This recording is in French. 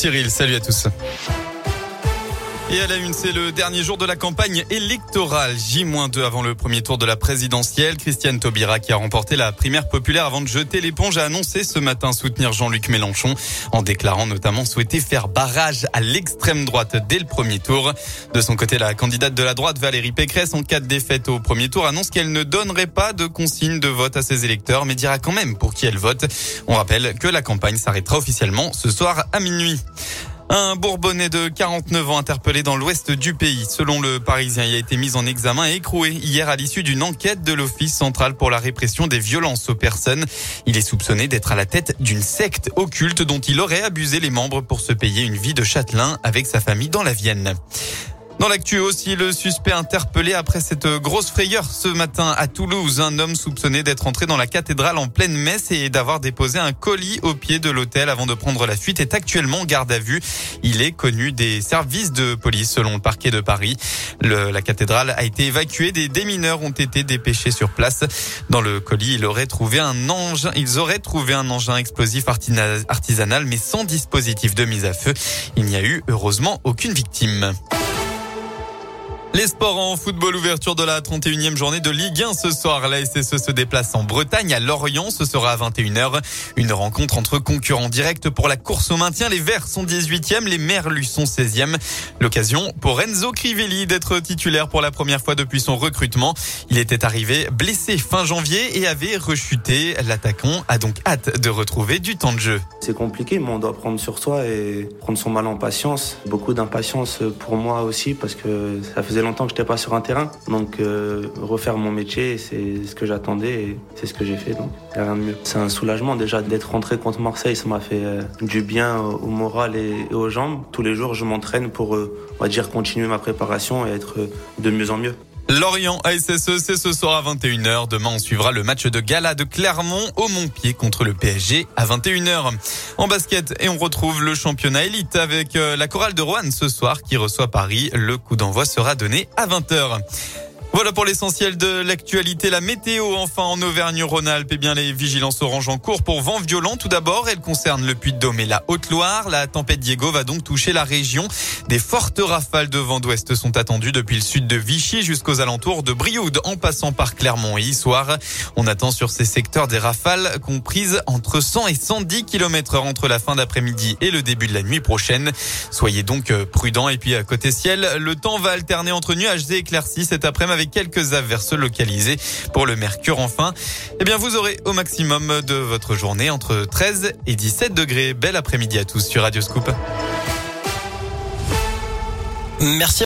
Cyril, salut à tous. Et à la une, c'est le dernier jour de la campagne électorale. J-2 avant le premier tour de la présidentielle. Christiane Taubira, qui a remporté la primaire populaire avant de jeter l'éponge, a annoncé ce matin soutenir Jean-Luc Mélenchon en déclarant notamment souhaiter faire barrage à l'extrême droite dès le premier tour. De son côté, la candidate de la droite, Valérie Pécresse, en cas de défaite au premier tour, annonce qu'elle ne donnerait pas de consigne de vote à ses électeurs, mais dira quand même pour qui elle vote. On rappelle que la campagne s'arrêtera officiellement ce soir à minuit. Un Bourbonnais de 49 ans interpellé dans l'ouest du pays. Selon le Parisien, il a été mis en examen et écroué hier à l'issue d'une enquête de l'Office central pour la répression des violences aux personnes. Il est soupçonné d'être à la tête d'une secte occulte dont il aurait abusé les membres pour se payer une vie de châtelain avec sa famille dans la Vienne. Dans l'actu aussi, le suspect interpellé après cette grosse frayeur ce matin à Toulouse. Un homme soupçonné d'être entré dans la cathédrale en pleine messe et d'avoir déposé un colis au pied de l'hôtel avant de prendre la fuite est actuellement garde à vue. Il est connu des services de police selon le parquet de Paris. la cathédrale a été évacuée. Des démineurs ont été dépêchés sur place. Dans le colis, il aurait trouvé un engin, ils auraient trouvé un engin explosif artisanal mais sans dispositif de mise à feu. Il n'y a eu heureusement aucune victime. Les sports en football, ouverture de la 31e journée de Ligue 1 ce soir. La SSE se déplace en Bretagne à Lorient. Ce sera à 21h. Une rencontre entre concurrents directs pour la course au maintien. Les Verts sont 18e, les Merlus sont 16e. L'occasion pour Enzo Crivelli d'être titulaire pour la première fois depuis son recrutement. Il était arrivé blessé fin janvier et avait rechuté. L'attaquant a donc hâte de retrouver du temps de jeu. C'est compliqué, mais on doit prendre sur soi et prendre son mal en patience. Beaucoup d'impatience pour moi aussi parce que ça faisait longtemps que je n'étais pas sur un terrain. Donc euh, refaire mon métier, c'est ce que j'attendais et c'est ce que j'ai fait. Donc rien de mieux. C'est un soulagement déjà d'être rentré contre Marseille. Ça m'a fait euh, du bien au moral et, aux jambes. Tous les jours, je m'entraîne pour, euh, on va dire, continuer ma préparation et être de mieux en mieux. Lorient ASSE, c'est ce soir à 21h. Demain, on suivra le match de gala de Clermont au Montpied contre le PSG à 21h. En basket, et on retrouve le championnat élite avec euh, la chorale de Rouen ce soir qui reçoit Paris. Le coup d'envoi sera donné à 20h. Voilà pour l'essentiel de l'actualité. La météo, enfin, en Auvergne-Rhône-Alpes. Eh bien, les vigilances orange en cours pour vent violent. Tout d'abord, elle concerne le Puy-de-Dôme et la Haute-Loire. La tempête Diego va donc toucher la région. Des fortes rafales de vent d'ouest sont attendues depuis le sud de Vichy jusqu'aux alentours de Brioude, en passant par Clermont et Issoire. On attend sur ces secteurs des rafales comprises entre 100 et 110 km heure entre la fin d'après-midi et le début de la nuit prochaine. Soyez donc euh, prudents. Et puis, à côté ciel, le temps va alterner entre nuages et éclaircies cet après-midi quelques averses localisées. Pour le mercure, enfin, eh bien, vous aurez au maximum de votre journée entre 13 et 17 degrés. Bel après-midi à tous sur Radio Scoop. Merci.